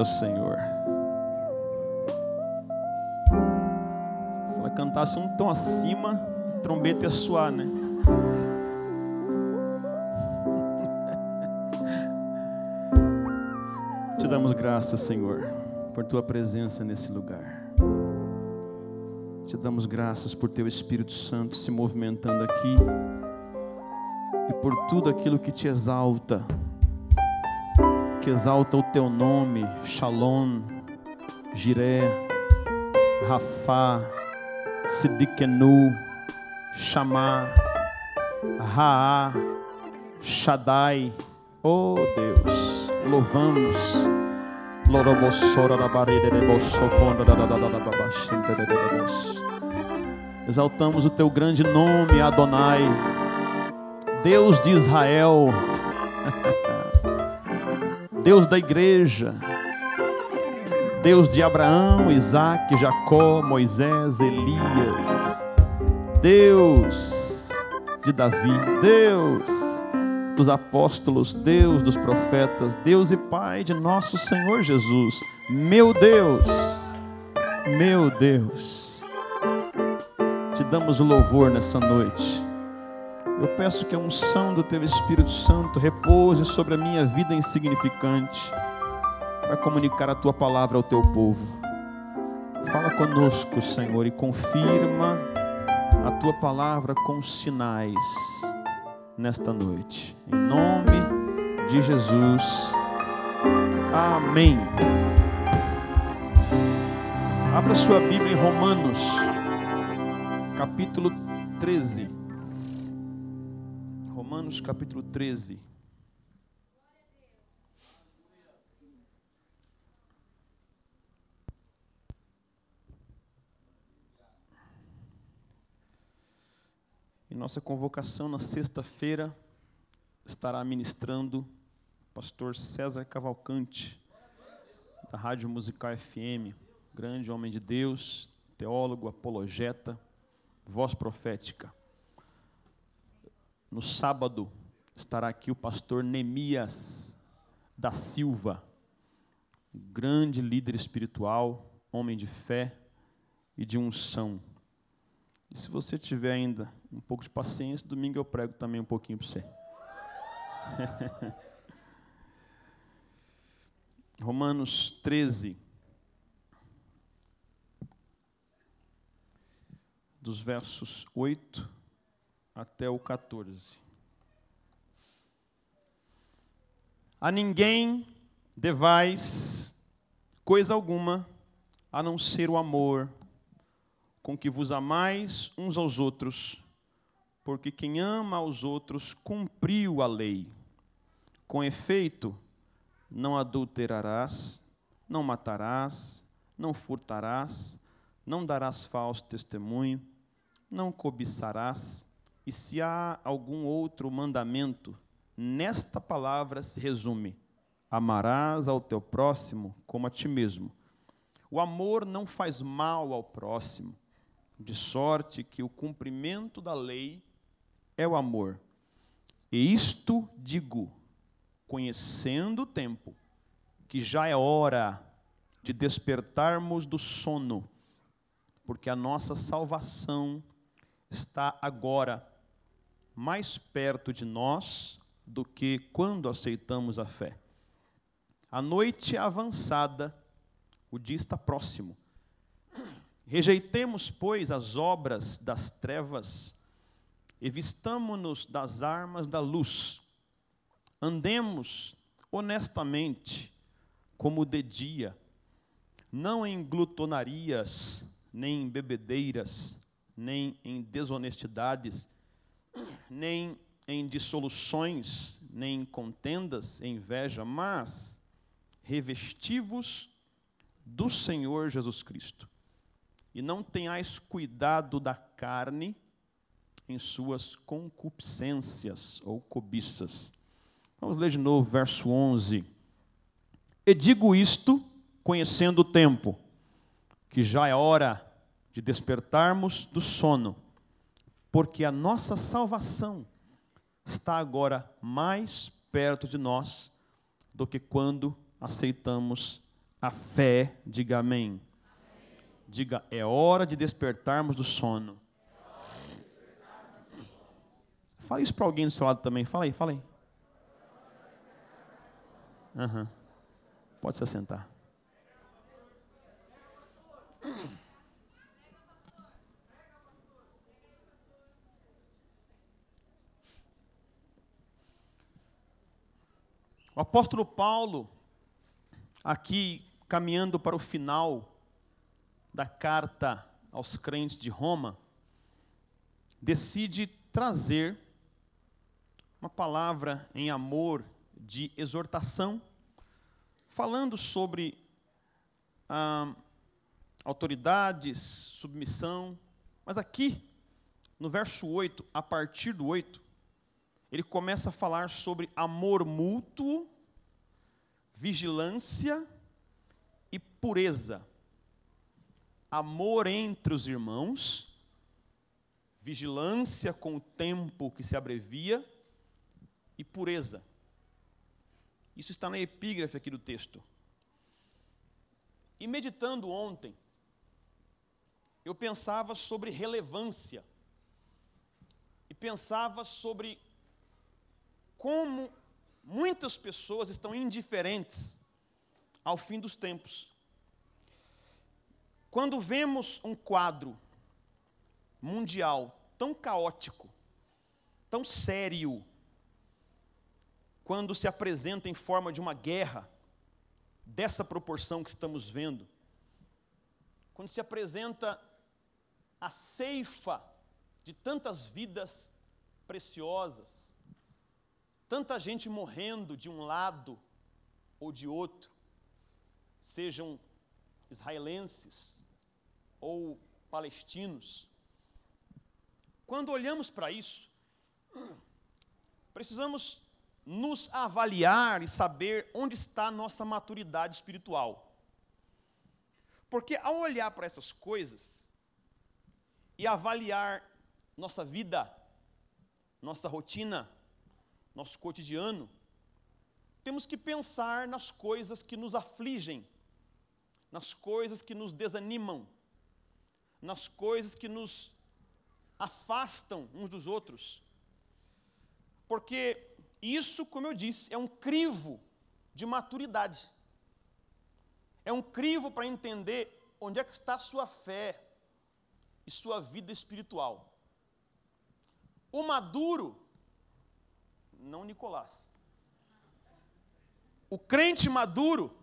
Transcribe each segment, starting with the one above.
ao Senhor. Se ela cantasse um tom acima, a trombeta ia soar, né? Te damos graças, Senhor, por tua presença nesse lugar. Te damos graças por teu Espírito Santo se movimentando aqui e por tudo aquilo que te exalta, que exalta o teu nome, Shalom, Jiré, Rafá, Tzidikenu, Shamá, Raá, Shaddai, oh Deus, louvamos. Exaltamos o teu grande nome, Adonai, Deus de Israel, Deus da igreja, Deus de Abraão, Isaac, Jacó, Moisés, Elias, Deus de Davi, Deus dos apóstolos, Deus dos profetas, Deus e Pai de nosso Senhor Jesus, meu Deus, meu Deus, te damos louvor nessa noite. Eu peço que a unção do Teu Espírito Santo repouse sobre a minha vida insignificante, para comunicar a Tua palavra ao Teu povo. Fala conosco, Senhor, e confirma a Tua palavra com sinais nesta noite. Em nome de Jesus. Amém. Abra sua Bíblia em Romanos, capítulo 13. Romanos, capítulo 13. Em nossa convocação na sexta-feira estará ministrando o pastor César Cavalcante, da Rádio Musical FM, grande homem de Deus, teólogo, apologeta, voz profética. No sábado estará aqui o pastor Nemias da Silva, grande líder espiritual, homem de fé e de unção. E se você tiver ainda um pouco de paciência, domingo eu prego também um pouquinho para você. Romanos 13, dos versos 8 até o 14. A ninguém devais coisa alguma a não ser o amor com que vos amais uns aos outros, porque quem ama aos outros cumpriu a lei. Com efeito, não adulterarás, não matarás, não furtarás, não darás falso testemunho, não cobiçarás, e se há algum outro mandamento, nesta palavra se resume: amarás ao teu próximo como a ti mesmo. O amor não faz mal ao próximo de sorte que o cumprimento da lei é o amor. E isto digo, conhecendo o tempo, que já é hora de despertarmos do sono, porque a nossa salvação está agora mais perto de nós do que quando aceitamos a fé. A noite é avançada, o dia está próximo. Rejeitemos, pois, as obras das trevas e vistamo-nos das armas da luz. Andemos honestamente, como de dia, não em glutonarias, nem em bebedeiras, nem em desonestidades, nem em dissoluções, nem em contendas, em inveja, mas revestivos do Senhor Jesus Cristo e não tenhais cuidado da carne em suas concupiscências ou cobiças. Vamos ler de novo, verso 11. E digo isto, conhecendo o tempo, que já é hora de despertarmos do sono, porque a nossa salvação está agora mais perto de nós do que quando aceitamos a fé, diga amém. Diga, é hora de despertarmos do sono. Fala isso para alguém do seu lado também. Fala aí, fala aí. Uhum. Pode se assentar. O apóstolo Paulo, aqui caminhando para o final da carta aos crentes de Roma, decide trazer uma palavra em amor de exortação, falando sobre ah, autoridades, submissão, mas aqui, no verso 8, a partir do 8, ele começa a falar sobre amor mútuo, vigilância e pureza. Amor entre os irmãos, vigilância com o tempo que se abrevia e pureza. Isso está na epígrafe aqui do texto. E meditando ontem, eu pensava sobre relevância. E pensava sobre como muitas pessoas estão indiferentes ao fim dos tempos. Quando vemos um quadro mundial tão caótico, tão sério, quando se apresenta em forma de uma guerra, dessa proporção que estamos vendo, quando se apresenta a ceifa de tantas vidas preciosas, tanta gente morrendo de um lado ou de outro, sejam israelenses ou palestinos. Quando olhamos para isso, precisamos nos avaliar e saber onde está a nossa maturidade espiritual. Porque ao olhar para essas coisas e avaliar nossa vida, nossa rotina, nosso cotidiano, temos que pensar nas coisas que nos afligem, nas coisas que nos desanimam, nas coisas que nos afastam uns dos outros. Porque isso, como eu disse, é um crivo de maturidade. É um crivo para entender onde é que está a sua fé e sua vida espiritual. O maduro não Nicolás. O crente maduro,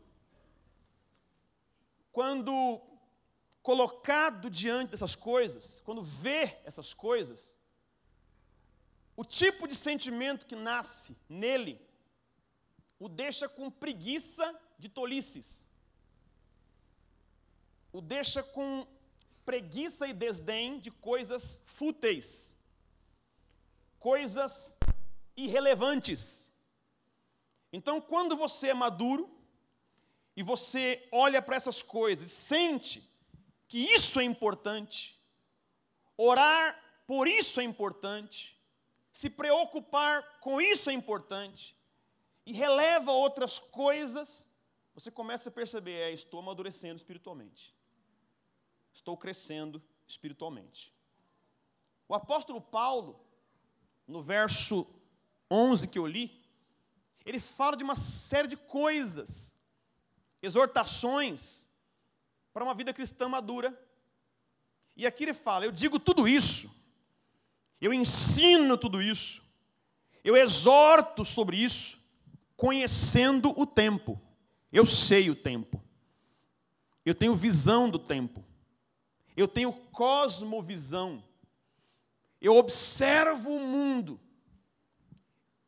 quando colocado diante dessas coisas, quando vê essas coisas, o tipo de sentimento que nasce nele o deixa com preguiça de tolices, o deixa com preguiça e desdém de coisas fúteis, coisas irrelevantes. Então, quando você é maduro e você olha para essas coisas, sente que isso é importante, orar por isso é importante, se preocupar com isso é importante, e releva outras coisas, você começa a perceber: é, estou amadurecendo espiritualmente, estou crescendo espiritualmente. O apóstolo Paulo, no verso 11 que eu li, ele fala de uma série de coisas, exortações para uma vida cristã madura. E aqui ele fala: eu digo tudo isso, eu ensino tudo isso, eu exorto sobre isso, conhecendo o tempo. Eu sei o tempo, eu tenho visão do tempo, eu tenho cosmovisão, eu observo o mundo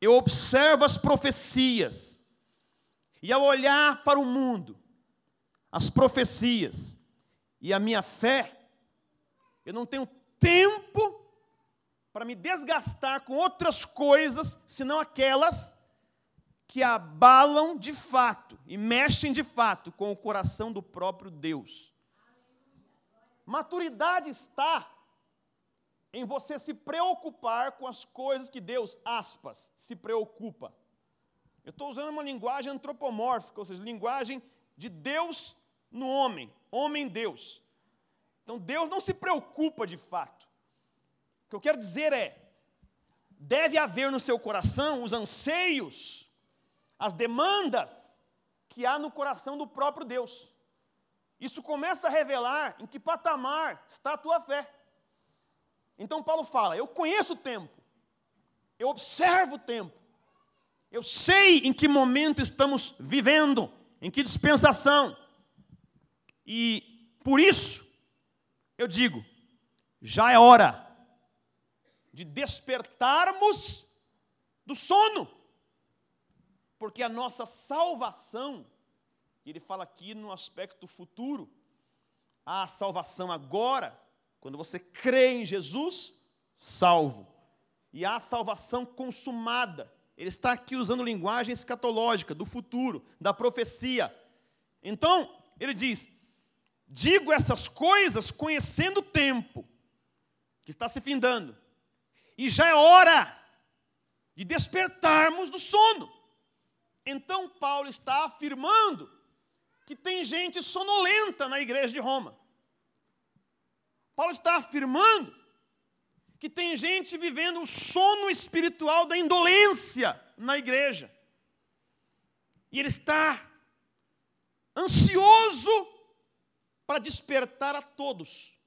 eu observo as profecias, e ao olhar para o mundo, as profecias e a minha fé, eu não tenho tempo para me desgastar com outras coisas, senão aquelas que abalam de fato e mexem de fato com o coração do próprio Deus. Maturidade está em você se preocupar com as coisas que Deus, aspas, se preocupa. Eu estou usando uma linguagem antropomórfica, ou seja, linguagem de Deus no homem, homem-Deus. Então Deus não se preocupa de fato. O que eu quero dizer é: deve haver no seu coração os anseios, as demandas que há no coração do próprio Deus. Isso começa a revelar em que patamar está a tua fé. Então Paulo fala: Eu conheço o tempo, eu observo o tempo, eu sei em que momento estamos vivendo, em que dispensação. E por isso, eu digo, já é hora de despertarmos do sono, porque a nossa salvação, ele fala aqui no aspecto futuro, a salvação agora, quando você crê em Jesus, salvo, e a salvação consumada, ele está aqui usando linguagem escatológica, do futuro, da profecia. Então, ele diz: digo essas coisas conhecendo o tempo que está se findando, e já é hora de despertarmos do sono. Então, Paulo está afirmando que tem gente sonolenta na igreja de Roma. Paulo está afirmando que tem gente vivendo o sono espiritual da indolência na igreja. E ele está ansioso para despertar a todos,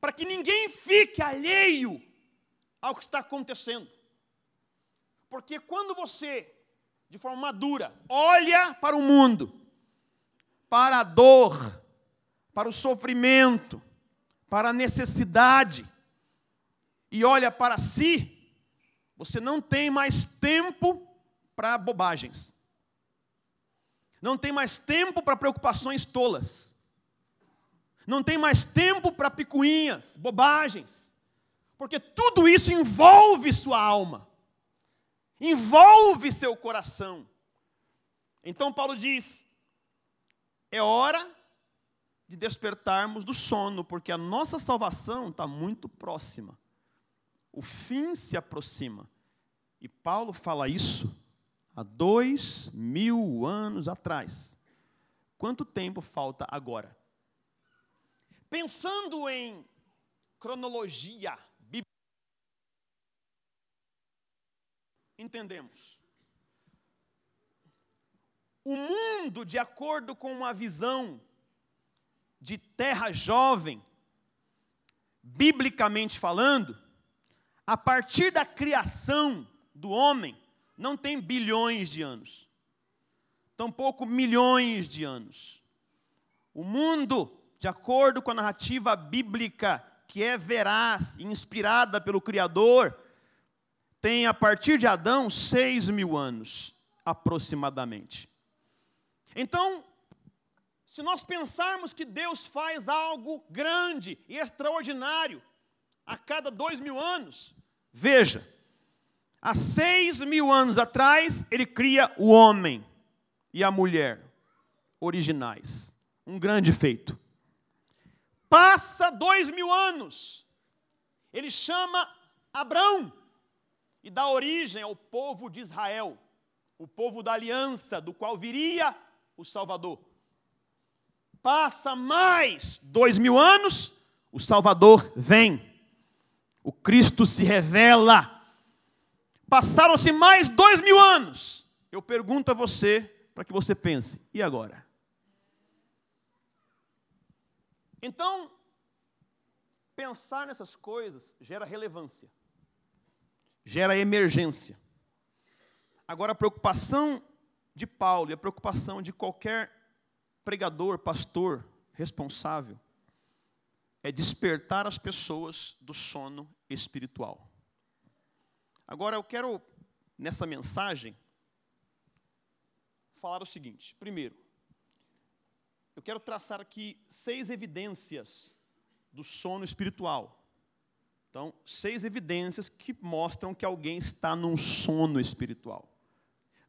para que ninguém fique alheio ao que está acontecendo. Porque quando você, de forma madura, olha para o mundo, para a dor, para o sofrimento, para a necessidade, e olha para si, você não tem mais tempo para bobagens. Não tem mais tempo para preocupações tolas. Não tem mais tempo para picuinhas, bobagens. Porque tudo isso envolve sua alma. Envolve seu coração. Então Paulo diz: é hora de despertarmos do sono, porque a nossa salvação está muito próxima. O fim se aproxima. E Paulo fala isso há dois mil anos atrás. Quanto tempo falta agora? Pensando em cronologia bíblica, entendemos. O mundo, de acordo com uma visão de terra jovem, biblicamente falando, a partir da criação do homem, não tem bilhões de anos, tampouco milhões de anos. O mundo, de acordo com a narrativa bíblica, que é veraz, inspirada pelo Criador, tem a partir de Adão seis mil anos, aproximadamente. Então, se nós pensarmos que Deus faz algo grande e extraordinário a cada dois mil anos, Veja, há seis mil anos atrás, ele cria o homem e a mulher originais. Um grande feito. Passa dois mil anos, ele chama Abrão e dá origem ao povo de Israel, o povo da aliança, do qual viria o Salvador. Passa mais dois mil anos, o Salvador vem o Cristo se revela. Passaram-se mais dois mil anos. Eu pergunto a você, para que você pense, e agora? Então, pensar nessas coisas gera relevância, gera emergência. Agora, a preocupação de Paulo e a preocupação de qualquer pregador, pastor, responsável, é despertar as pessoas do sono espiritual. Agora eu quero, nessa mensagem, falar o seguinte: primeiro, eu quero traçar aqui seis evidências do sono espiritual. Então, seis evidências que mostram que alguém está num sono espiritual.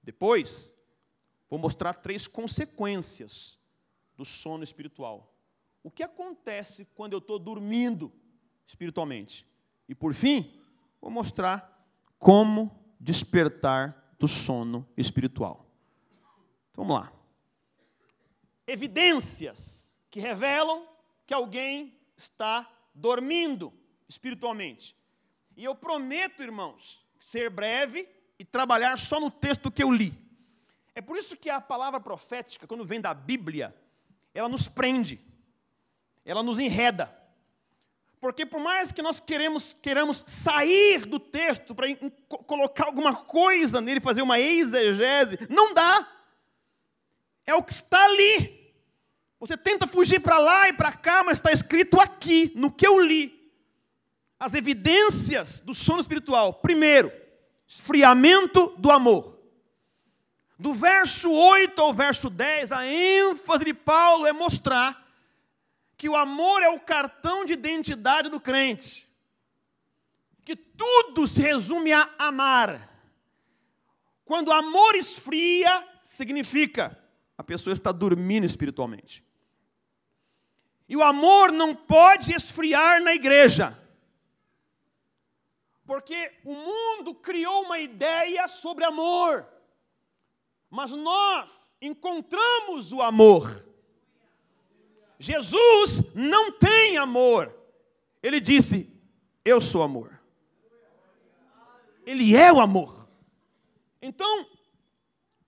Depois, vou mostrar três consequências do sono espiritual. O que acontece quando eu estou dormindo espiritualmente? E por fim, vou mostrar como despertar do sono espiritual. Então, vamos lá. evidências que revelam que alguém está dormindo espiritualmente. E eu prometo, irmãos, ser breve e trabalhar só no texto que eu li. É por isso que a palavra profética, quando vem da Bíblia, ela nos prende, ela nos enreda. Porque por mais que nós queremos, queremos sair do texto para colocar alguma coisa nele, fazer uma exegese, não dá. É o que está ali. Você tenta fugir para lá e para cá, mas está escrito aqui, no que eu li. As evidências do sono espiritual. Primeiro, esfriamento do amor. Do verso 8 ao verso 10, a ênfase de Paulo é mostrar que o amor é o cartão de identidade do crente. Que tudo se resume a amar. Quando o amor esfria, significa a pessoa está dormindo espiritualmente. E o amor não pode esfriar na igreja. Porque o mundo criou uma ideia sobre amor. Mas nós encontramos o amor Jesus não tem amor. Ele disse: Eu sou amor. Ele é o amor. Então,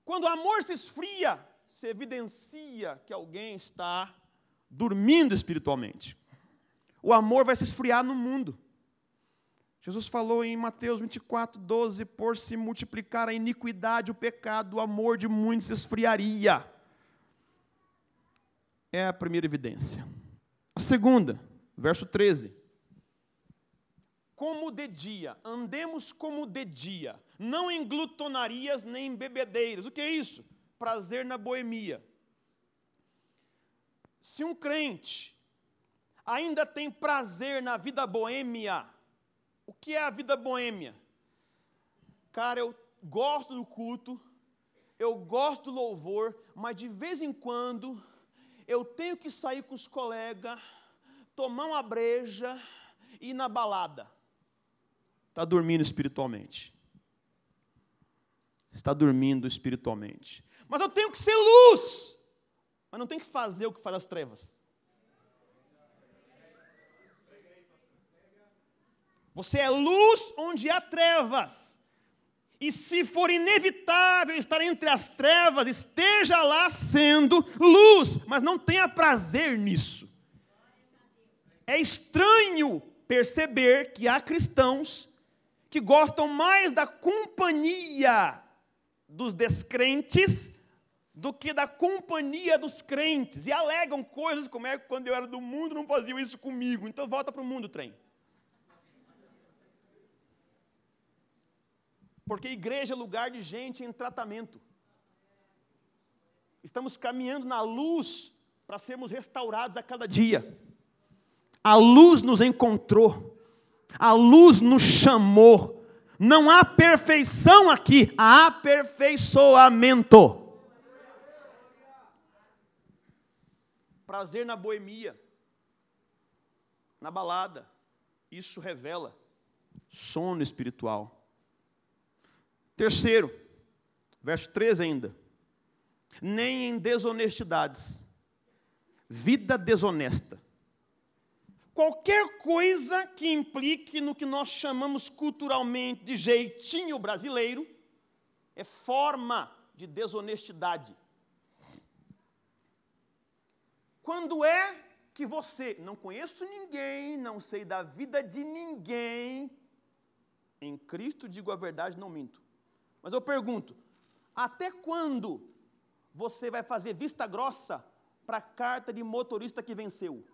quando o amor se esfria, se evidencia que alguém está dormindo espiritualmente. O amor vai se esfriar no mundo. Jesus falou em Mateus 24, 12: Por se multiplicar a iniquidade, o pecado, o amor de muitos esfriaria é a primeira evidência. A segunda, verso 13. Como de dia, andemos como de dia, não em glutonarias nem em bebedeiras. O que é isso? Prazer na boemia. Se um crente ainda tem prazer na vida boêmia, o que é a vida boêmia? Cara, eu gosto do culto, eu gosto do louvor, mas de vez em quando eu tenho que sair com os colegas, tomar uma breja e ir na balada. Está dormindo espiritualmente. Está dormindo espiritualmente. Mas eu tenho que ser luz. Mas não tenho que fazer o que faz as trevas. Você é luz onde há trevas. E se for inevitável estar entre as trevas, esteja lá sendo luz, mas não tenha prazer nisso. É estranho perceber que há cristãos que gostam mais da companhia dos descrentes do que da companhia dos crentes e alegam coisas como é que quando eu era do mundo não faziam isso comigo, então volta para o mundo, trem. Porque igreja é lugar de gente em tratamento. Estamos caminhando na luz para sermos restaurados a cada dia. A luz nos encontrou, a luz nos chamou. Não há perfeição aqui, há aperfeiçoamento. Prazer na boemia, na balada, isso revela sono espiritual. Terceiro, verso 13 ainda. Nem em desonestidades. Vida desonesta. Qualquer coisa que implique no que nós chamamos culturalmente de jeitinho brasileiro é forma de desonestidade. Quando é que você, não conheço ninguém, não sei da vida de ninguém, em Cristo digo a verdade, não minto. Mas eu pergunto: até quando você vai fazer vista grossa para a carta de motorista que venceu?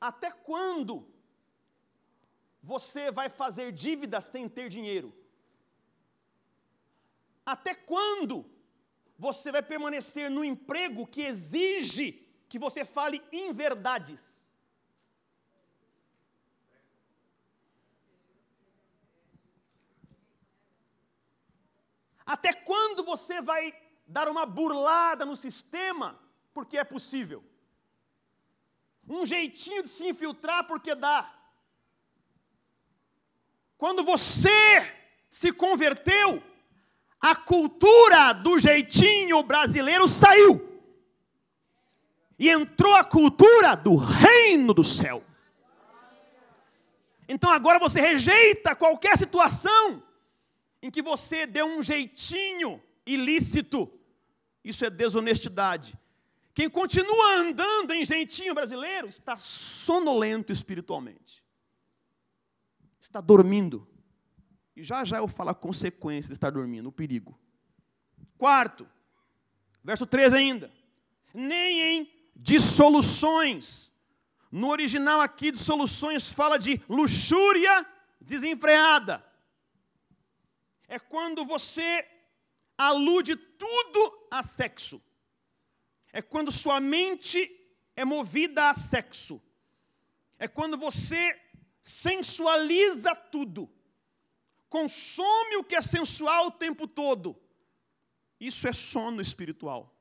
Até quando você vai fazer dívida sem ter dinheiro? Até quando você vai permanecer no emprego que exige que você fale inverdades? Até quando você vai dar uma burlada no sistema porque é possível? Um jeitinho de se infiltrar porque dá. Quando você se converteu, a cultura do jeitinho brasileiro saiu. E entrou a cultura do reino do céu. Então agora você rejeita qualquer situação em que você deu um jeitinho ilícito. Isso é desonestidade. Quem continua andando em jeitinho brasileiro está sonolento espiritualmente. Está dormindo. E já já eu falo a consequência de estar dormindo, o perigo. Quarto, verso 13 ainda. Nem em dissoluções. No original aqui, dissoluções fala de luxúria desenfreada. É quando você alude tudo a sexo. É quando sua mente é movida a sexo. É quando você sensualiza tudo. Consome o que é sensual o tempo todo. Isso é sono espiritual.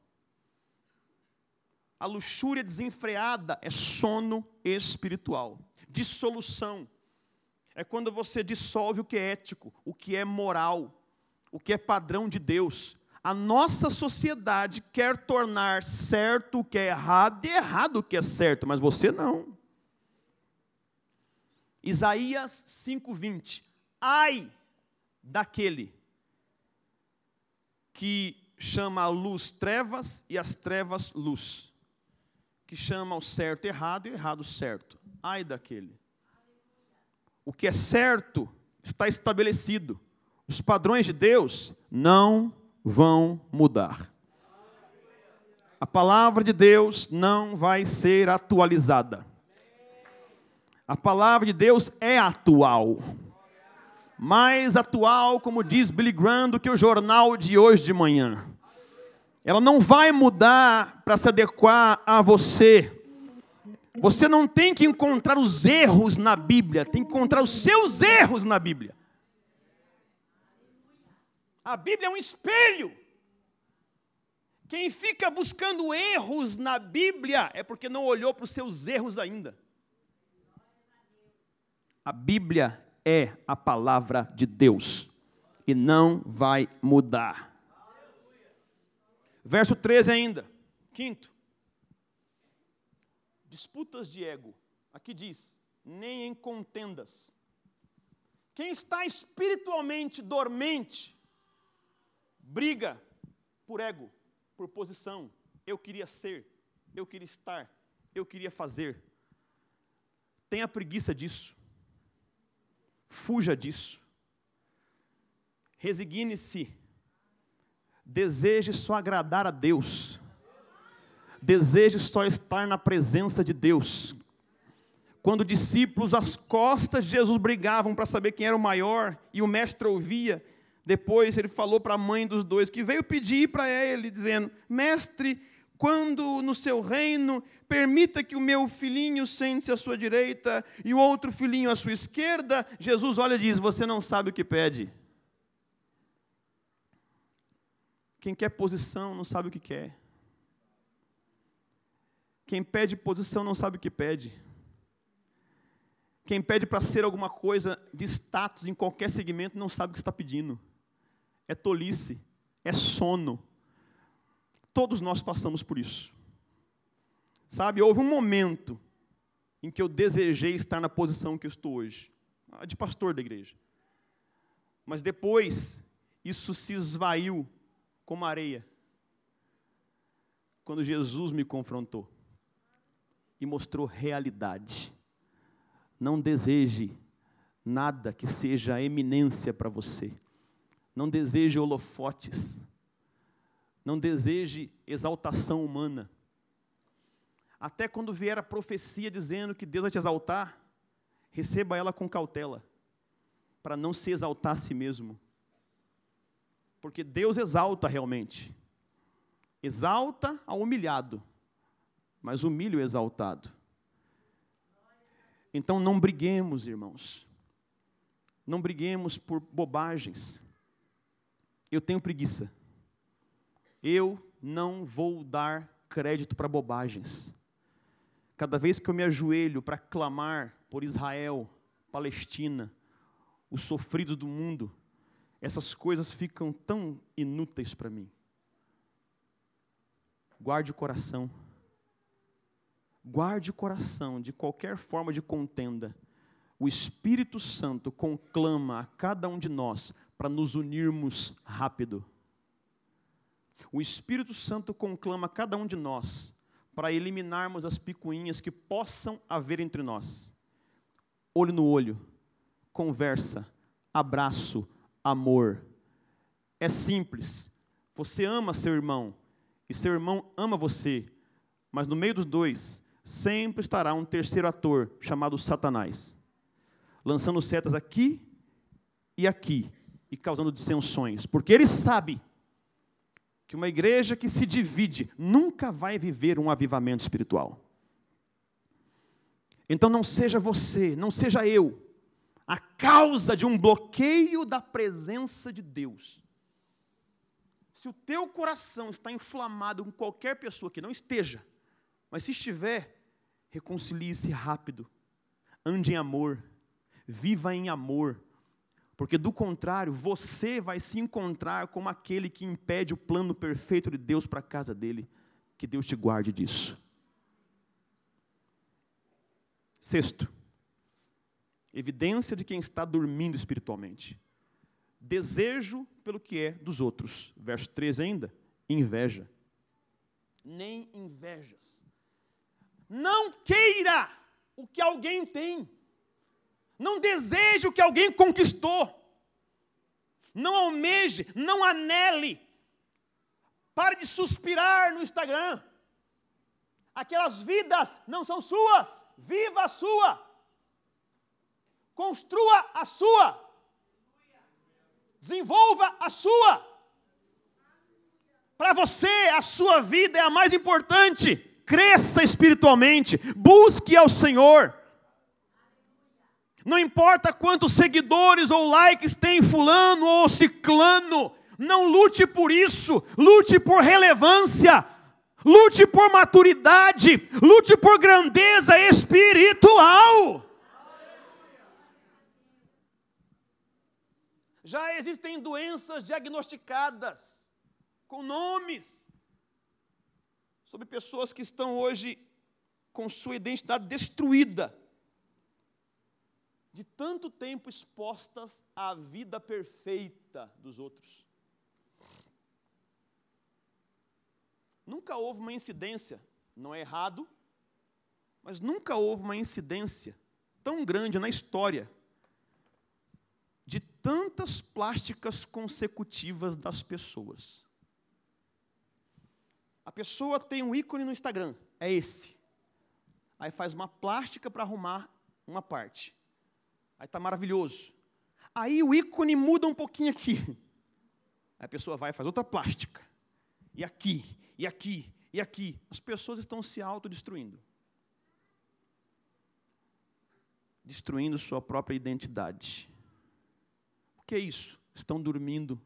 A luxúria desenfreada é sono espiritual. Dissolução é quando você dissolve o que é ético, o que é moral, o que é padrão de Deus. A nossa sociedade quer tornar certo o que é errado e errado o que é certo, mas você não. Isaías 5:20. Ai daquele que chama a luz trevas e as trevas luz que chama o certo errado e o errado certo. Ai daquele. O que é certo está estabelecido. Os padrões de Deus não vão mudar. A palavra de Deus não vai ser atualizada. A palavra de Deus é atual. Mais atual, como diz Billy Graham, do que o jornal de hoje de manhã. Ela não vai mudar para se adequar a você. Você não tem que encontrar os erros na Bíblia, tem que encontrar os seus erros na Bíblia. A Bíblia é um espelho. Quem fica buscando erros na Bíblia é porque não olhou para os seus erros ainda. A Bíblia é a palavra de Deus e não vai mudar. Verso 13 ainda, quinto. Disputas de ego. Aqui diz: nem em contendas. Quem está espiritualmente dormente, briga por ego, por posição. Eu queria ser, eu queria estar, eu queria fazer. Tenha preguiça disso. Fuja disso. Resigne-se Deseje só agradar a Deus. Deseje só estar na presença de Deus. Quando discípulos às costas de Jesus brigavam para saber quem era o maior, e o mestre ouvia, depois ele falou para a mãe dos dois, que veio pedir para ele, dizendo: Mestre, quando no seu reino, permita que o meu filhinho sente-se à sua direita e o outro filhinho à sua esquerda. Jesus olha e diz: Você não sabe o que pede. Quem quer posição não sabe o que quer. Quem pede posição não sabe o que pede. Quem pede para ser alguma coisa de status em qualquer segmento não sabe o que está pedindo. É tolice, é sono. Todos nós passamos por isso. Sabe, houve um momento em que eu desejei estar na posição que eu estou hoje, de pastor da igreja. Mas depois, isso se esvaiu como areia. Quando Jesus me confrontou e mostrou realidade. Não deseje nada que seja eminência para você. Não deseje holofotes. Não deseje exaltação humana. Até quando vier a profecia dizendo que Deus vai te exaltar, receba ela com cautela, para não se exaltar a si mesmo. Porque Deus exalta realmente. Exalta ao humilhado, mas o exaltado. Então não briguemos, irmãos. Não briguemos por bobagens. Eu tenho preguiça. Eu não vou dar crédito para bobagens. Cada vez que eu me ajoelho para clamar por Israel, Palestina, os sofridos do mundo, essas coisas ficam tão inúteis para mim. Guarde o coração. Guarde o coração de qualquer forma de contenda. O Espírito Santo conclama a cada um de nós para nos unirmos rápido. O Espírito Santo conclama a cada um de nós para eliminarmos as picuinhas que possam haver entre nós. Olho no olho, conversa, abraço, amor. É simples. Você ama seu irmão e seu irmão ama você, mas no meio dos dois sempre estará um terceiro ator chamado Satanás, lançando setas aqui e aqui e causando dissensões, porque ele sabe que uma igreja que se divide nunca vai viver um avivamento espiritual. Então não seja você, não seja eu, a causa de um bloqueio da presença de Deus. Se o teu coração está inflamado com qualquer pessoa que não esteja, mas se estiver, reconcilie-se rápido, ande em amor, viva em amor, porque do contrário, você vai se encontrar como aquele que impede o plano perfeito de Deus para a casa dele. Que Deus te guarde disso. Sexto, evidência de quem está dormindo espiritualmente. Desejo pelo que é dos outros. Verso 13 ainda, inveja. Nem invejas. Não queira o que alguém tem. Não deseje o que alguém conquistou. Não almeje, não anele. Pare de suspirar no Instagram. Aquelas vidas não são suas. Viva a sua. Construa a sua. Desenvolva a sua. Para você, a sua vida é a mais importante. Cresça espiritualmente. Busque ao Senhor. Não importa quantos seguidores ou likes tem fulano ou ciclano, não lute por isso, lute por relevância, lute por maturidade, lute por grandeza espiritual. Já existem doenças diagnosticadas com nomes sobre pessoas que estão hoje com sua identidade destruída de tanto tempo expostas à vida perfeita dos outros. Nunca houve uma incidência, não é errado, mas nunca houve uma incidência tão grande na história de tantas plásticas consecutivas das pessoas. A pessoa tem um ícone no Instagram, é esse. Aí faz uma plástica para arrumar uma parte. Aí está maravilhoso. Aí o ícone muda um pouquinho aqui. Aí a pessoa vai e faz outra plástica. E aqui, e aqui, e aqui. As pessoas estão se autodestruindo. Destruindo sua própria identidade. O que é isso? Estão dormindo.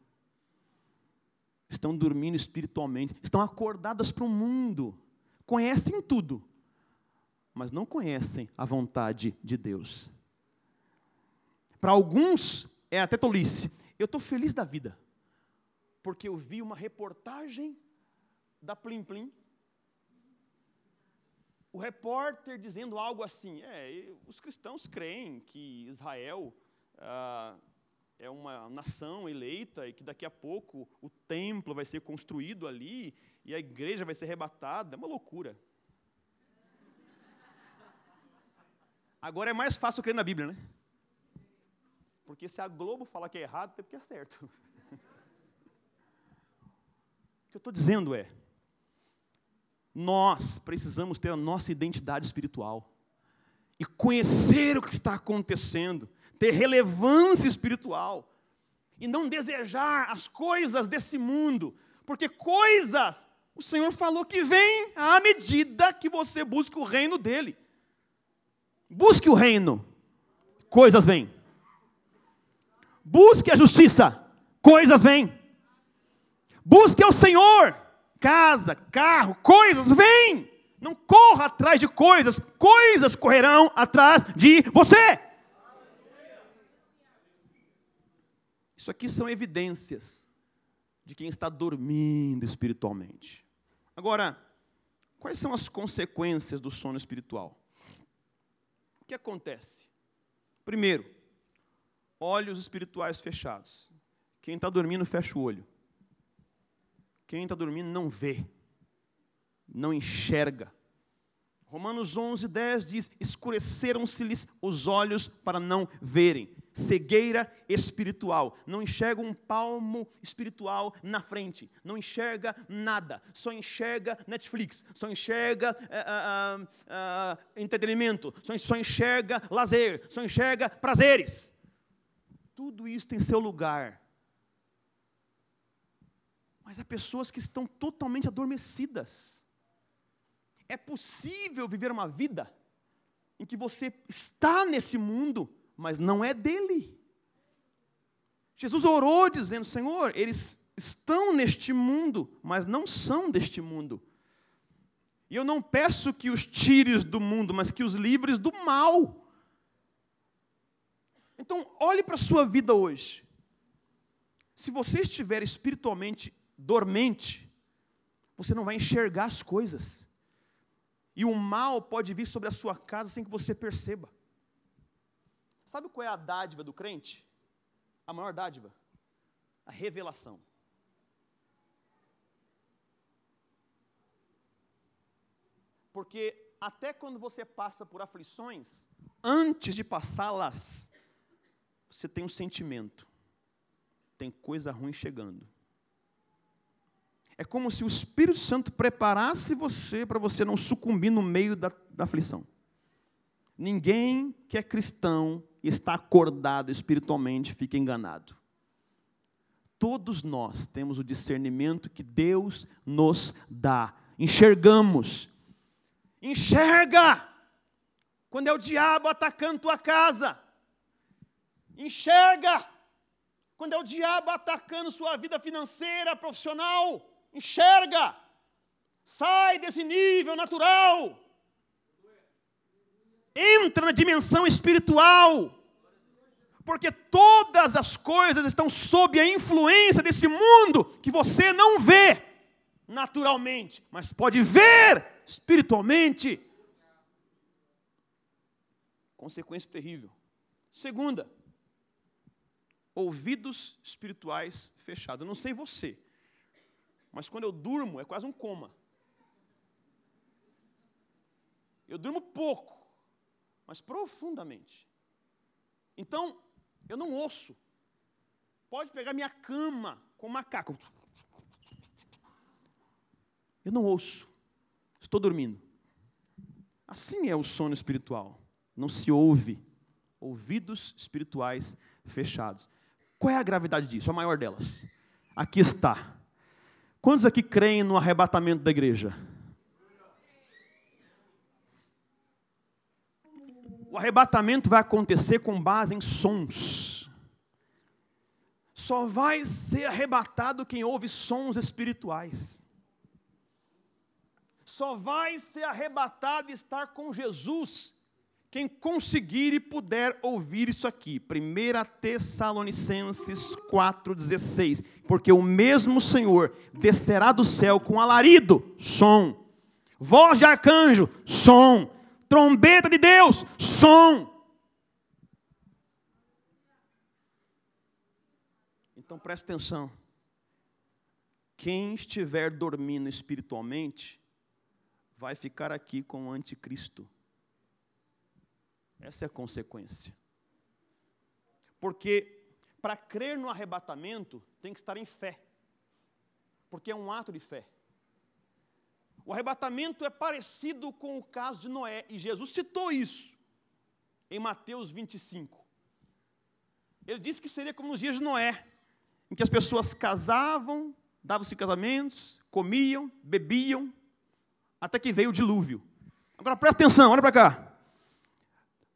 Estão dormindo espiritualmente. Estão acordadas para o mundo. Conhecem tudo. Mas não conhecem a vontade de Deus. Para alguns é até tolice. Eu estou feliz da vida, porque eu vi uma reportagem da Plim Plim. O repórter dizendo algo assim: é, os cristãos creem que Israel ah, é uma nação eleita e que daqui a pouco o templo vai ser construído ali e a igreja vai ser arrebatada. É uma loucura. Agora é mais fácil crer na Bíblia, né? Porque se a Globo fala que é errado, é porque é certo. o que eu estou dizendo é: nós precisamos ter a nossa identidade espiritual e conhecer o que está acontecendo, ter relevância espiritual e não desejar as coisas desse mundo, porque coisas o Senhor falou que vem à medida que você busca o reino dele. Busque o reino, coisas vêm. Busque a justiça, coisas vêm. Busque ao Senhor, casa, carro, coisas vêm. Não corra atrás de coisas, coisas correrão atrás de você. Isso aqui são evidências de quem está dormindo espiritualmente. Agora, quais são as consequências do sono espiritual? O que acontece? Primeiro, olhos espirituais fechados. Quem está dormindo, fecha o olho. Quem está dormindo não vê, não enxerga. Romanos 11, 10 diz: escureceram-se-lhes os olhos para não verem. Cegueira espiritual. Não enxerga um palmo espiritual na frente. Não enxerga nada. Só enxerga Netflix. Só enxerga uh, uh, uh, entretenimento. Só, só enxerga lazer. Só enxerga prazeres. Tudo isso tem seu lugar. Mas há pessoas que estão totalmente adormecidas. É possível viver uma vida em que você está nesse mundo, mas não é dele. Jesus orou dizendo: Senhor, eles estão neste mundo, mas não são deste mundo. E eu não peço que os tires do mundo, mas que os livres do mal. Então, olhe para a sua vida hoje. Se você estiver espiritualmente dormente, você não vai enxergar as coisas. E o mal pode vir sobre a sua casa sem que você perceba. Sabe qual é a dádiva do crente? A maior dádiva? A revelação. Porque até quando você passa por aflições, antes de passá-las, você tem um sentimento. Tem coisa ruim chegando. É como se o Espírito Santo preparasse você para você não sucumbir no meio da, da aflição. Ninguém que é cristão e está acordado espiritualmente fica enganado. Todos nós temos o discernimento que Deus nos dá. Enxergamos. Enxerga! Quando é o diabo atacando tua casa. Enxerga! Quando é o diabo atacando sua vida financeira, profissional enxerga, sai desse nível natural, entra na dimensão espiritual, porque todas as coisas estão sob a influência desse mundo que você não vê naturalmente, mas pode ver espiritualmente. Consequência terrível. Segunda, ouvidos espirituais fechados. Eu não sei você, mas quando eu durmo, é quase um coma. Eu durmo pouco, mas profundamente. Então, eu não ouço. Pode pegar minha cama com macaco. Eu não ouço. Estou dormindo. Assim é o sono espiritual. Não se ouve. Ouvidos espirituais fechados. Qual é a gravidade disso? A maior delas. Aqui está. Quantos aqui creem no arrebatamento da igreja? O arrebatamento vai acontecer com base em sons. Só vai ser arrebatado quem ouve sons espirituais. Só vai ser arrebatado estar com Jesus quem conseguir e puder ouvir isso aqui, 1 Tessalonicenses 4,16. Porque o mesmo Senhor descerá do céu com alarido, som, voz de arcanjo, som, trombeta de Deus, som. Então preste atenção. Quem estiver dormindo espiritualmente, vai ficar aqui com o anticristo. Essa é a consequência. Porque para crer no arrebatamento tem que estar em fé. Porque é um ato de fé. O arrebatamento é parecido com o caso de Noé, e Jesus citou isso em Mateus 25. Ele disse que seria como nos dias de Noé, em que as pessoas casavam, davam-se casamentos, comiam, bebiam, até que veio o dilúvio. Agora presta atenção, olha para cá.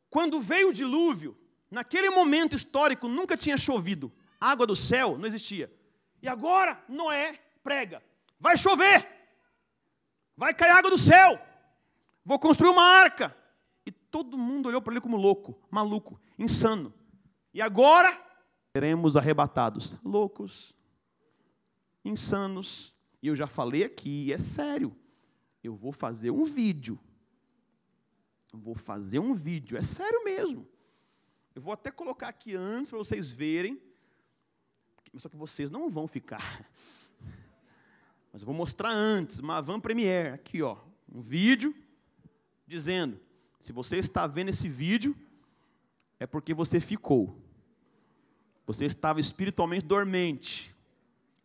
Quando veio o dilúvio, naquele momento histórico nunca tinha chovido, água do céu não existia. E agora Noé prega: vai chover, vai cair água do céu, vou construir uma arca. E todo mundo olhou para ele como louco, maluco, insano. E agora seremos arrebatados. Loucos, insanos. E eu já falei aqui, é sério. Eu vou fazer um vídeo. Vou fazer um vídeo, é sério mesmo. Eu vou até colocar aqui antes para vocês verem. Só que vocês não vão ficar. Mas eu vou mostrar antes, uma van premiere, aqui ó, um vídeo dizendo: se você está vendo esse vídeo, é porque você ficou. Você estava espiritualmente dormente.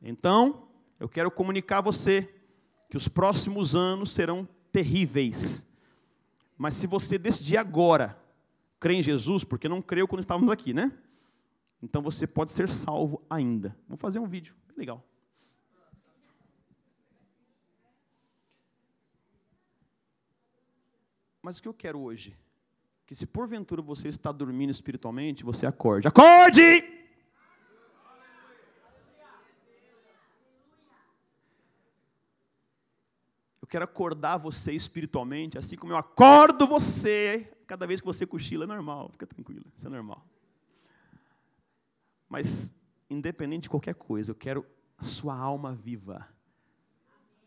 Então, eu quero comunicar a você que os próximos anos serão terríveis. Mas se você decidir agora crer em Jesus, porque não creu quando estávamos aqui, né? Então você pode ser salvo ainda. Vou fazer um vídeo, legal. Mas o que eu quero hoje? Que se porventura você está dormindo espiritualmente, você acorde. Acorde! Quero acordar você espiritualmente, assim como eu acordo você cada vez que você cochila, é normal, fica tranquilo, isso é normal. Mas, independente de qualquer coisa, eu quero a sua alma viva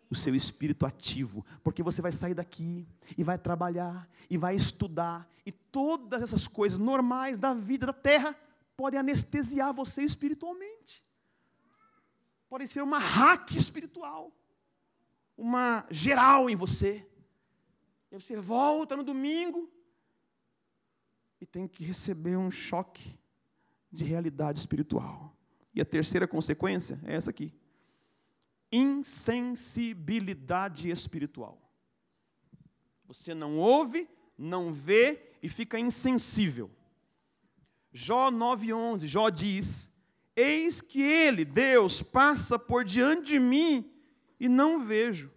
o seu espírito ativo, porque você vai sair daqui e vai trabalhar e vai estudar, e todas essas coisas normais da vida da terra podem anestesiar você espiritualmente. Pode ser uma hack espiritual, uma geral em você. E você volta no domingo e tem que receber um choque de realidade espiritual. E a terceira consequência é essa aqui insensibilidade espiritual. Você não ouve, não vê e fica insensível. Jó 9:11, Jó diz: Eis que ele, Deus, passa por diante de mim e não vejo,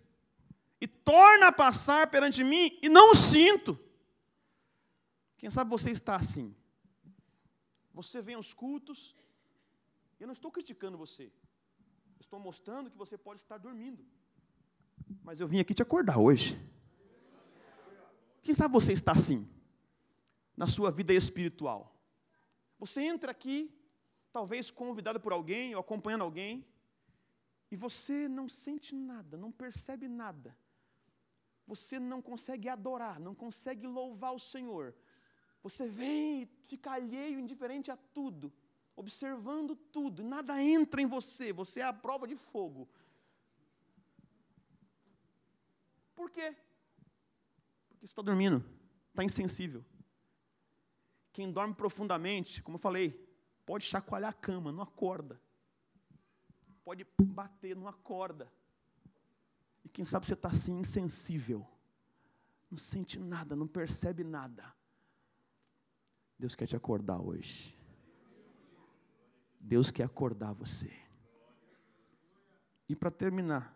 e torna a passar perante mim e não sinto. Quem sabe você está assim? Você vem aos cultos, eu não estou criticando você, Estou mostrando que você pode estar dormindo. Mas eu vim aqui te acordar hoje. Quem sabe você está assim, na sua vida espiritual? Você entra aqui, talvez convidado por alguém ou acompanhando alguém, e você não sente nada, não percebe nada. Você não consegue adorar, não consegue louvar o Senhor. Você vem e fica alheio, indiferente a tudo observando tudo, nada entra em você, você é a prova de fogo. Por quê? Porque você está dormindo, está insensível. Quem dorme profundamente, como eu falei, pode chacoalhar a cama, não acorda. Pode bater, não acorda. E quem sabe você está assim, insensível. Não sente nada, não percebe nada. Deus quer te acordar hoje. Deus quer acordar você. E para terminar,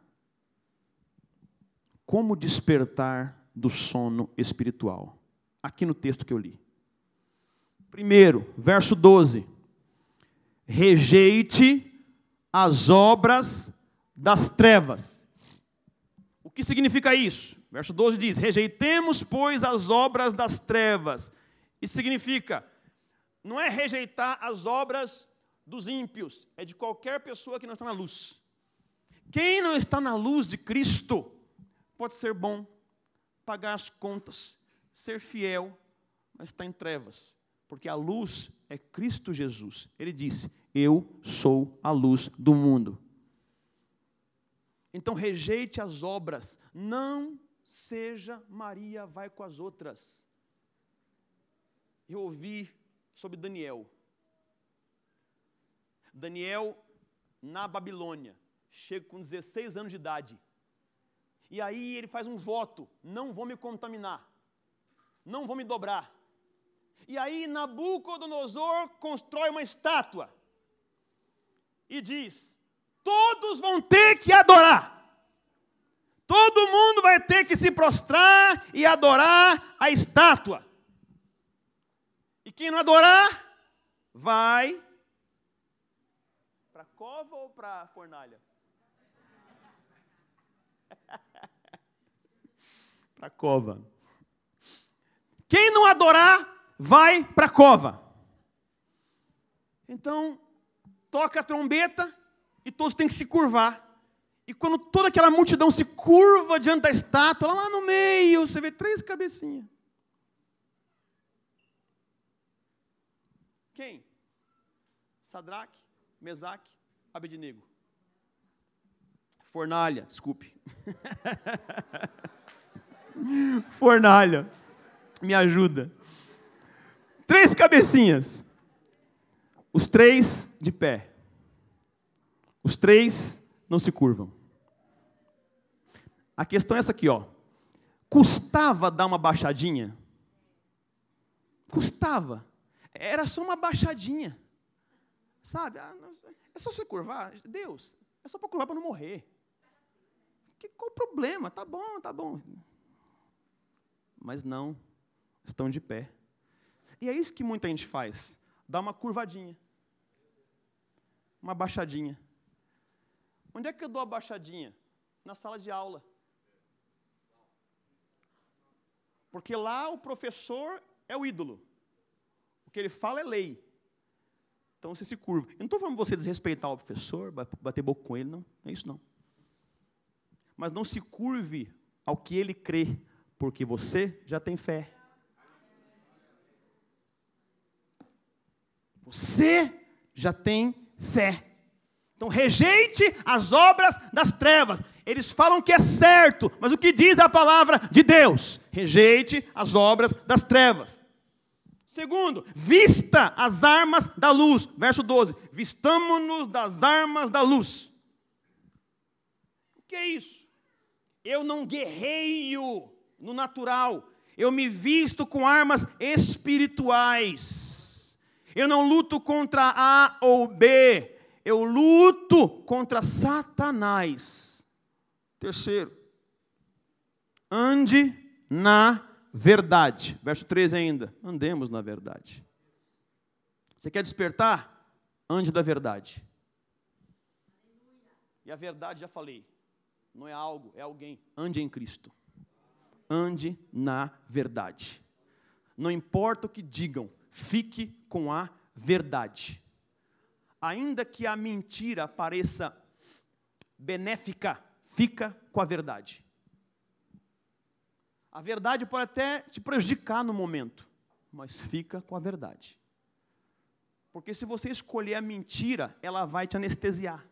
como despertar do sono espiritual? Aqui no texto que eu li. Primeiro, verso 12: rejeite as obras das trevas. O que significa isso? Verso 12 diz: rejeitemos, pois, as obras das trevas. Isso significa, não é rejeitar as obras dos ímpios, é de qualquer pessoa que não está na luz. Quem não está na luz de Cristo pode ser bom, pagar as contas, ser fiel, mas está em trevas, porque a luz é Cristo Jesus. Ele disse: Eu sou a luz do mundo. Então rejeite as obras, não seja Maria vai com as outras. Eu ouvi sobre Daniel. Daniel, na Babilônia, chega com 16 anos de idade. E aí ele faz um voto: não vou me contaminar, não vou me dobrar. E aí Nabucodonosor constrói uma estátua e diz: todos vão ter que adorar. Todo mundo vai ter que se prostrar e adorar a estátua. E quem não adorar, vai cova ou para a fornalha? para a cova. Quem não adorar, vai para a cova. Então, toca a trombeta e todos têm que se curvar. E quando toda aquela multidão se curva diante da estátua, lá no meio, você vê três cabecinhas. Quem? Sadraque, Mesaque, Abednego. Fornalha, desculpe. Fornalha, me ajuda. Três cabecinhas. Os três de pé. Os três não se curvam. A questão é essa aqui, ó. Custava dar uma baixadinha? Custava. Era só uma baixadinha. Sabe? Ah, é só você curvar. Deus, é só para curvar para não morrer. Que, qual o problema? Tá bom, tá bom. Mas não, estão de pé. E é isso que muita gente faz. Dá uma curvadinha. Uma baixadinha. Onde é que eu dou a baixadinha? Na sala de aula. Porque lá o professor é o ídolo. O que ele fala é lei. Então você se curva. Eu não estou falando você desrespeitar o professor, bater boca com ele, não. Não é isso não. Mas não se curve ao que ele crê, porque você já tem fé. Você já tem fé. Então rejeite as obras das trevas. Eles falam que é certo, mas o que diz a palavra de Deus? Rejeite as obras das trevas. Segundo, vista as armas da luz. Verso 12: Vistamo-nos das armas da luz. O que é isso? Eu não guerreio no natural, eu me visto com armas espirituais. Eu não luto contra A ou B, eu luto contra Satanás. Terceiro, ande na verdade. Verso 13 ainda. Andemos na verdade. Você quer despertar? Ande da verdade. E a verdade, já falei, não é algo, é alguém. Ande em Cristo. Ande na verdade. Não importa o que digam, fique com a verdade. Ainda que a mentira pareça benéfica, fica com a verdade. A verdade pode até te prejudicar no momento, mas fica com a verdade. Porque se você escolher a mentira, ela vai te anestesiar.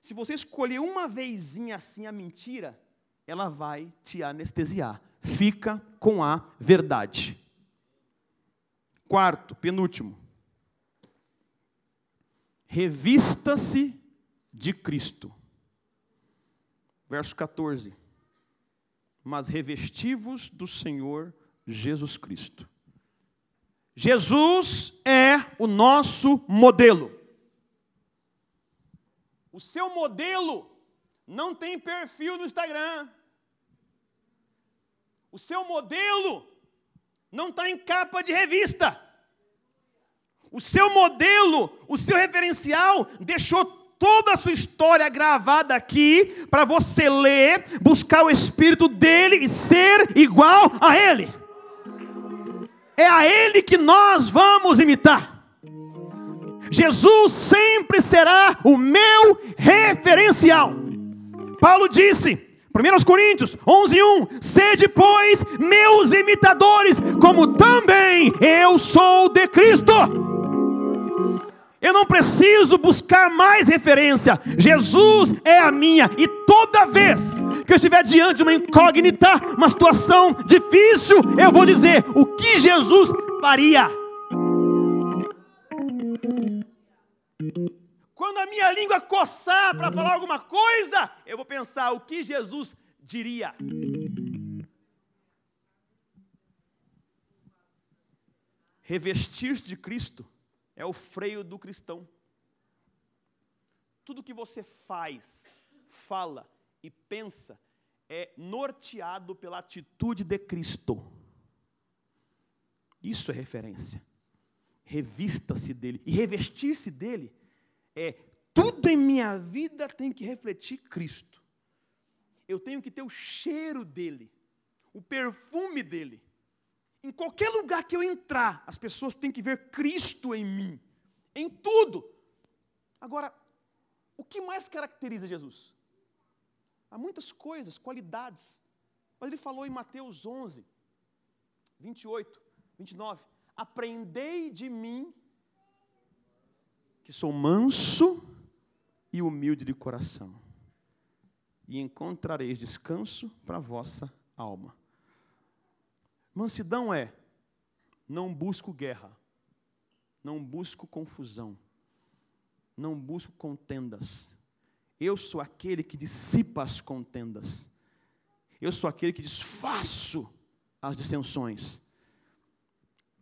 Se você escolher uma vezinha assim a mentira, ela vai te anestesiar. Fica com a verdade. Quarto, penúltimo. Revista-se de Cristo. Verso 14. Mas revestivos do Senhor Jesus Cristo. Jesus é o nosso modelo. O seu modelo não tem perfil no Instagram. O seu modelo não está em capa de revista. O seu modelo, o seu referencial deixou toda a sua história gravada aqui para você ler, buscar o espírito dele e ser igual a ele. É a ele que nós vamos imitar. Jesus sempre será o meu referencial. Paulo disse: 1 Coríntios 11, 1: Sede, pois, meus imitadores, como também eu sou de Cristo. Eu não preciso buscar mais referência, Jesus é a minha, e toda vez que eu estiver diante de uma incógnita, uma situação difícil, eu vou dizer o que Jesus faria. Quando a minha língua coçar para falar alguma coisa, eu vou pensar o que Jesus diria. Revestir-se de Cristo é o freio do cristão. Tudo que você faz, fala e pensa é norteado pela atitude de Cristo. Isso é referência. Revista-se dele. E revestir-se dele é tudo em minha vida tem que refletir Cristo. Eu tenho que ter o cheiro dele, o perfume dele. Em qualquer lugar que eu entrar, as pessoas têm que ver Cristo em mim. Em tudo. Agora, o que mais caracteriza Jesus? Há muitas coisas, qualidades. Mas ele falou em Mateus 11, 28, 29. Aprendei de mim, que sou manso e humilde de coração, e encontrareis descanso para a vossa alma. Mansidão é: não busco guerra, não busco confusão, não busco contendas. Eu sou aquele que dissipa as contendas. Eu sou aquele que desfaço as dissensões.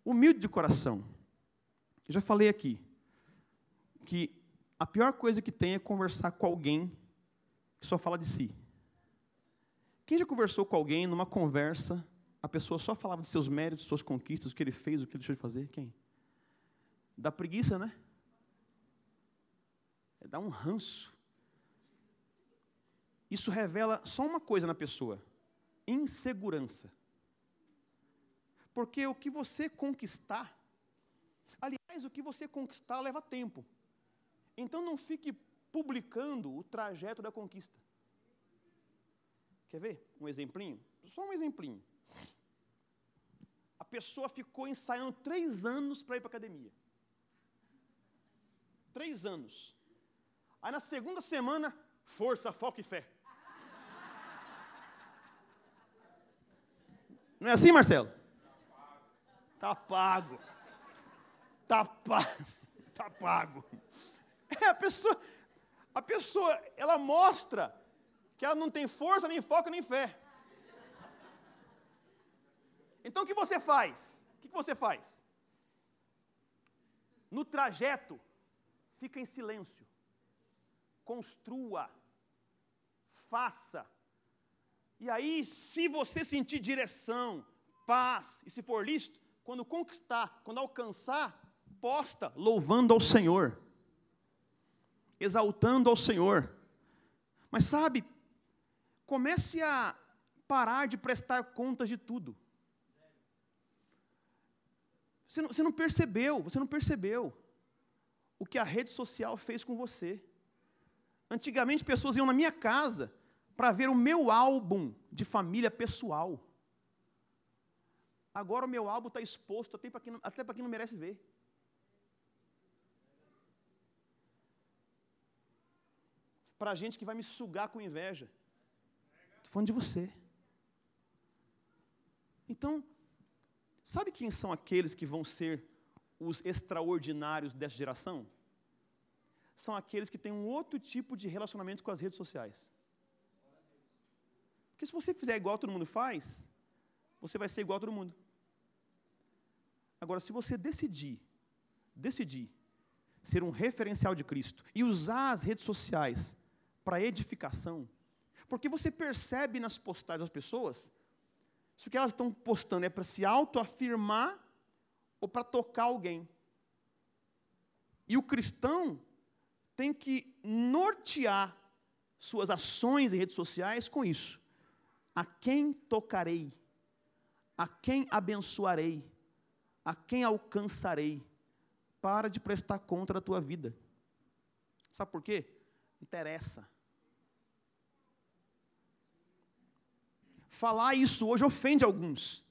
Humilde de coração. Eu já falei aqui que a pior coisa que tem é conversar com alguém que só fala de si. Quem já conversou com alguém numa conversa, a pessoa só falava de seus méritos, suas conquistas, o que ele fez, o que ele deixou de fazer? Quem? Dá preguiça, né? É dar um ranço. Isso revela só uma coisa na pessoa: insegurança. Porque o que você conquistar, aliás, o que você conquistar leva tempo. Então não fique publicando o trajeto da conquista. Quer ver um exemplinho? Só um exemplinho. A pessoa ficou ensaiando três anos para ir para a academia. Três anos. Aí na segunda semana, força, foco e fé. Não é assim, Marcelo? Tá pago. Tá pago. Tá pago. É, a pessoa, a pessoa, ela mostra que ela não tem força, nem foco, nem fé. Então o que você faz? O que você faz? No trajeto, fica em silêncio. Construa. Faça. E aí, se você sentir direção, paz, e se for lícito, quando conquistar, quando alcançar, posta louvando ao Senhor, exaltando ao Senhor. Mas sabe, comece a parar de prestar contas de tudo. Você não, você não percebeu, você não percebeu o que a rede social fez com você. Antigamente, pessoas iam na minha casa para ver o meu álbum de família pessoal. Agora o meu álbum está exposto até para quem, quem não merece ver. Para gente que vai me sugar com inveja. Estou falando de você. Então, sabe quem são aqueles que vão ser os extraordinários dessa geração? São aqueles que têm um outro tipo de relacionamento com as redes sociais. Porque se você fizer igual todo mundo faz, você vai ser igual todo mundo. Agora, se você decidir, decidir ser um referencial de Cristo e usar as redes sociais para edificação, porque você percebe nas postagens das pessoas se o que elas estão postando é para se autoafirmar ou para tocar alguém. E o cristão tem que nortear suas ações em redes sociais com isso. A quem tocarei? A quem abençoarei? A quem alcançarei? Para de prestar conta da tua vida. Sabe por quê? Interessa. Falar isso hoje ofende alguns.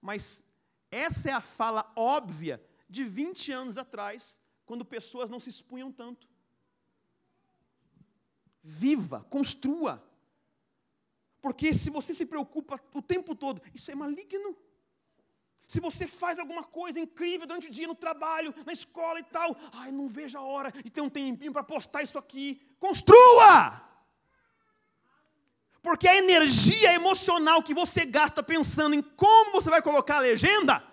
Mas essa é a fala óbvia de 20 anos atrás, quando pessoas não se expunham tanto. Viva, construa. Porque se você se preocupa o tempo todo, isso é maligno. Se você faz alguma coisa incrível durante o dia no trabalho, na escola e tal, ai, não vejo a hora de ter um tempinho para postar isso aqui. Construa! Porque a energia emocional que você gasta pensando em como você vai colocar a legenda,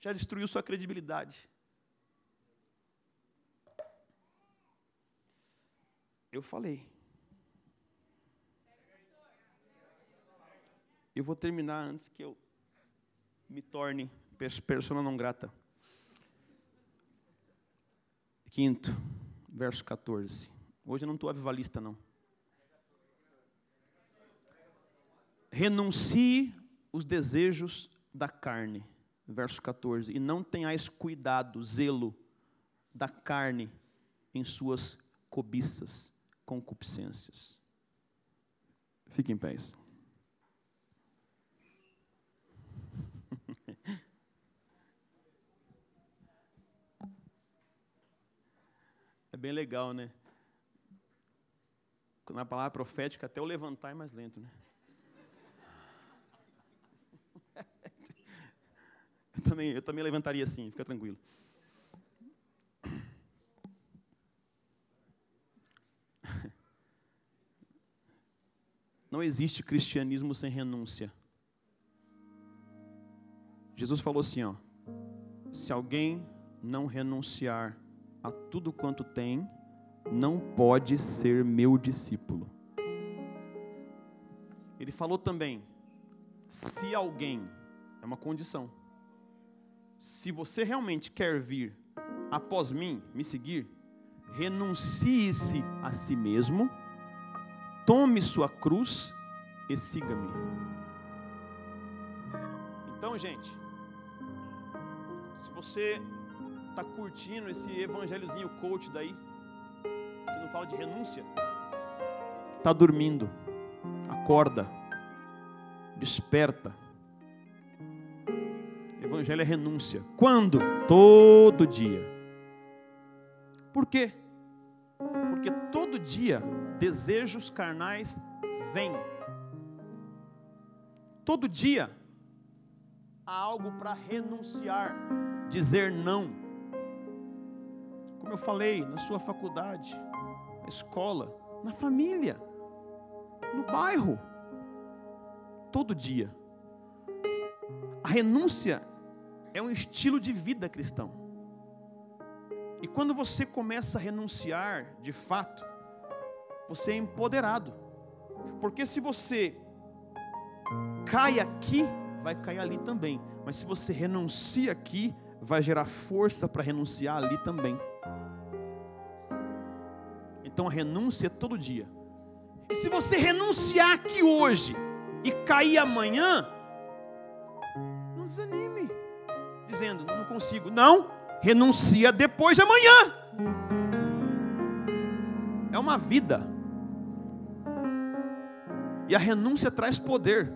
já destruiu sua credibilidade. Eu falei. Eu vou terminar antes que eu me torne persona não grata. Quinto, verso 14. Hoje eu não estou avivalista, não. Renuncie os desejos da carne. Verso 14. E não tenhais cuidado, zelo da carne em suas cobiças, concupiscências. Fiquem em pés. É bem legal, né? Na palavra profética, até o levantar é mais lento, né? Eu também, eu também levantaria assim, fica tranquilo. Não existe cristianismo sem renúncia. Jesus falou assim, ó: Se alguém não renunciar a tudo quanto tem, não pode ser meu discípulo. Ele falou também: se alguém, é uma condição, se você realmente quer vir após mim, me seguir, renuncie-se a si mesmo Tome sua cruz e siga-me. Então, gente, se você está curtindo esse evangelhozinho coach daí, que não fala de renúncia, está dormindo, acorda, desperta. Evangelho é renúncia. Quando? Todo dia. Por quê? Porque todo dia desejos carnais vêm. Todo dia há algo para renunciar, dizer não. Como eu falei, na sua faculdade, na escola, na família, no bairro. Todo dia. A renúncia é um estilo de vida cristão. E quando você começa a renunciar, de fato, você é empoderado. Porque se você cai aqui, vai cair ali também. Mas se você renuncia aqui, vai gerar força para renunciar ali também. Então a renúncia é todo dia. E se você renunciar aqui hoje e cair amanhã, não desanime, dizendo, não consigo. Não, renuncia depois de amanhã. É uma vida. E a renúncia traz poder.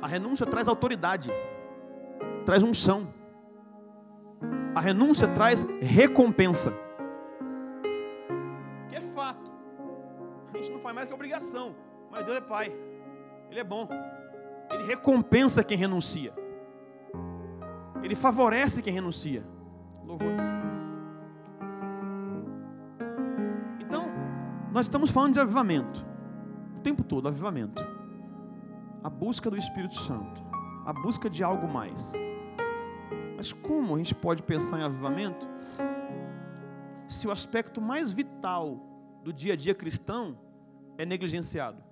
A renúncia traz autoridade. Traz unção. A renúncia traz recompensa. Gente não faz mais que obrigação. Mas Deus é Pai. Ele é bom. Ele recompensa quem renuncia. Ele favorece quem renuncia. Louvor. Então, nós estamos falando de avivamento tempo todo, avivamento. A busca do Espírito Santo. A busca de algo mais. Mas como a gente pode pensar em avivamento se o aspecto mais vital do dia a dia cristão é negligenciado,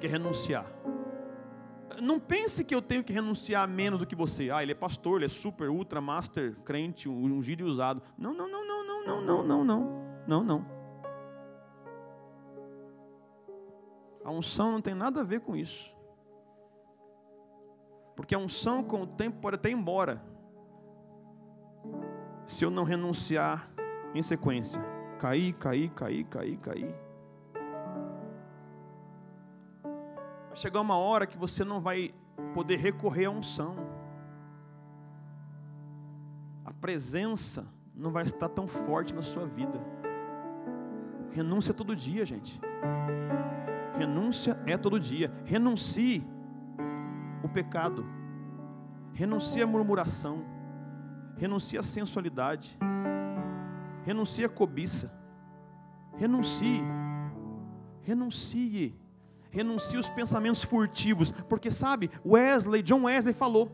que é renunciar? Não pense que eu tenho que renunciar menos do que você. Ah, ele é pastor, ele é super, ultra, master, crente, ungido e usado. Não, não, não, não, não, não, não, não, não, não, não. A unção não tem nada a ver com isso. Porque a unção com o tempo pode até ir embora. Se eu não renunciar em sequência. Cair, cair, cair, cair, cair. Vai chegar uma hora que você não vai poder recorrer à unção. A presença não vai estar tão forte na sua vida. Renúncia todo dia, gente. Renúncia é todo dia. Renuncie o pecado. Renuncie a murmuração. Renuncie a sensualidade. Renuncie a cobiça. Renuncie. Renuncie. Renuncie os pensamentos furtivos. Porque sabe, Wesley, John Wesley falou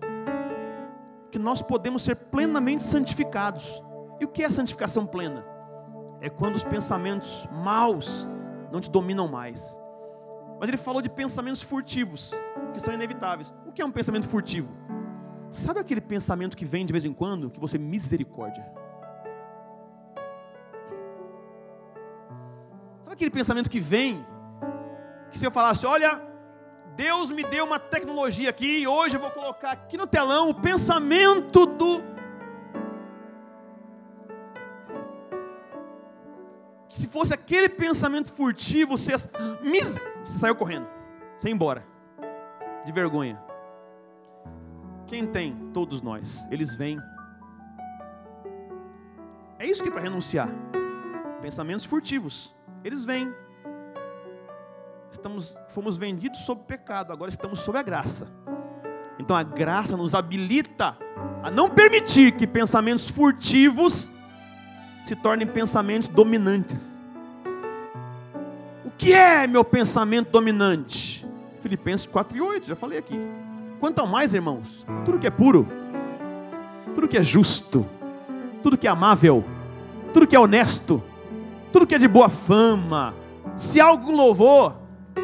que nós podemos ser plenamente santificados. E o que é santificação plena? É quando os pensamentos maus não te dominam mais. Mas ele falou de pensamentos furtivos, que são inevitáveis. O que é um pensamento furtivo? Sabe aquele pensamento que vem de vez em quando, que você misericórdia? Sabe aquele pensamento que vem, que se eu falasse, olha, Deus me deu uma tecnologia aqui e hoje eu vou colocar aqui no telão o pensamento do. Se fosse aquele pensamento furtivo, você, você saiu correndo, você ia embora, de vergonha. Quem tem? Todos nós. Eles vêm. É isso que é para renunciar. Pensamentos furtivos. Eles vêm. Estamos, fomos vendidos sob pecado, agora estamos sob a graça. Então a graça nos habilita a não permitir que pensamentos furtivos se tornem pensamentos dominantes. O que é meu pensamento dominante? Filipenses 4 e 8, já falei aqui. Quanto ao mais, irmãos, tudo que é puro, tudo que é justo, tudo que é amável, tudo que é honesto, tudo que é de boa fama, se algum louvor,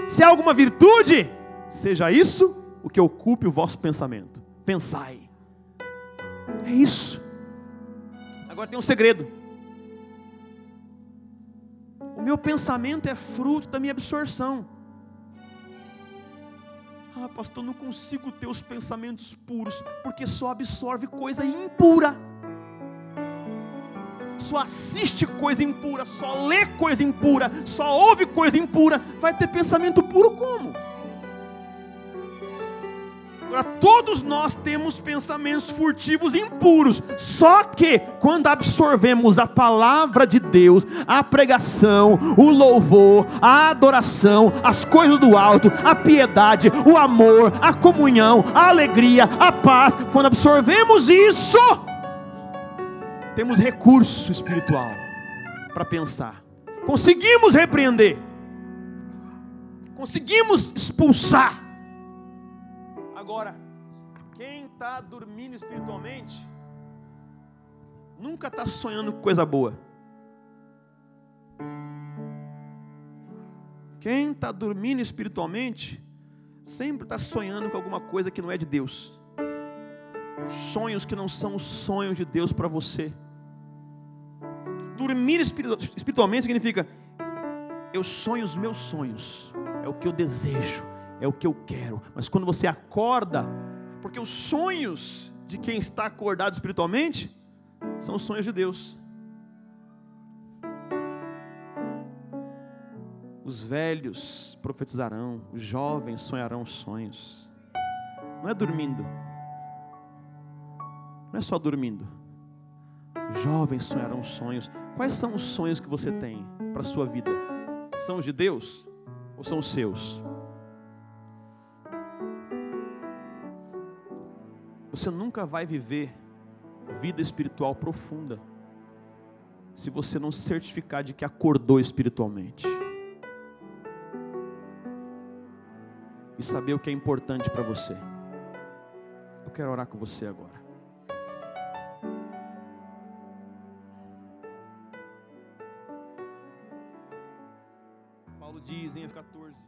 se há alguma virtude, seja isso o que ocupe o vosso pensamento. Pensai. É isso. Agora tem um segredo. O meu pensamento é fruto da minha absorção. Ah, pastor, não consigo ter os pensamentos puros, porque só absorve coisa impura. Só assiste coisa impura, só lê coisa impura, só ouve coisa impura, vai ter pensamento puro como? Agora, todos nós temos pensamentos furtivos impuros. Só que, quando absorvemos a palavra de Deus, a pregação, o louvor, a adoração, as coisas do alto, a piedade, o amor, a comunhão, a alegria, a paz, quando absorvemos isso, temos recurso espiritual para pensar. Conseguimos repreender. Conseguimos expulsar Agora, quem está dormindo espiritualmente, nunca está sonhando com coisa boa. Quem está dormindo espiritualmente, sempre está sonhando com alguma coisa que não é de Deus. Sonhos que não são os sonhos de Deus para você. Dormir espiritualmente significa: eu sonho os meus sonhos, é o que eu desejo é o que eu quero. Mas quando você acorda, porque os sonhos de quem está acordado espiritualmente são os sonhos de Deus. Os velhos profetizarão, os jovens sonharão sonhos. Não é dormindo. Não é só dormindo. Os jovens sonharão sonhos. Quais são os sonhos que você tem para a sua vida? São os de Deus ou são os seus? Você nunca vai viver vida espiritual profunda se você não se certificar de que acordou espiritualmente. E saber o que é importante para você. Eu quero orar com você agora. Diz em F14.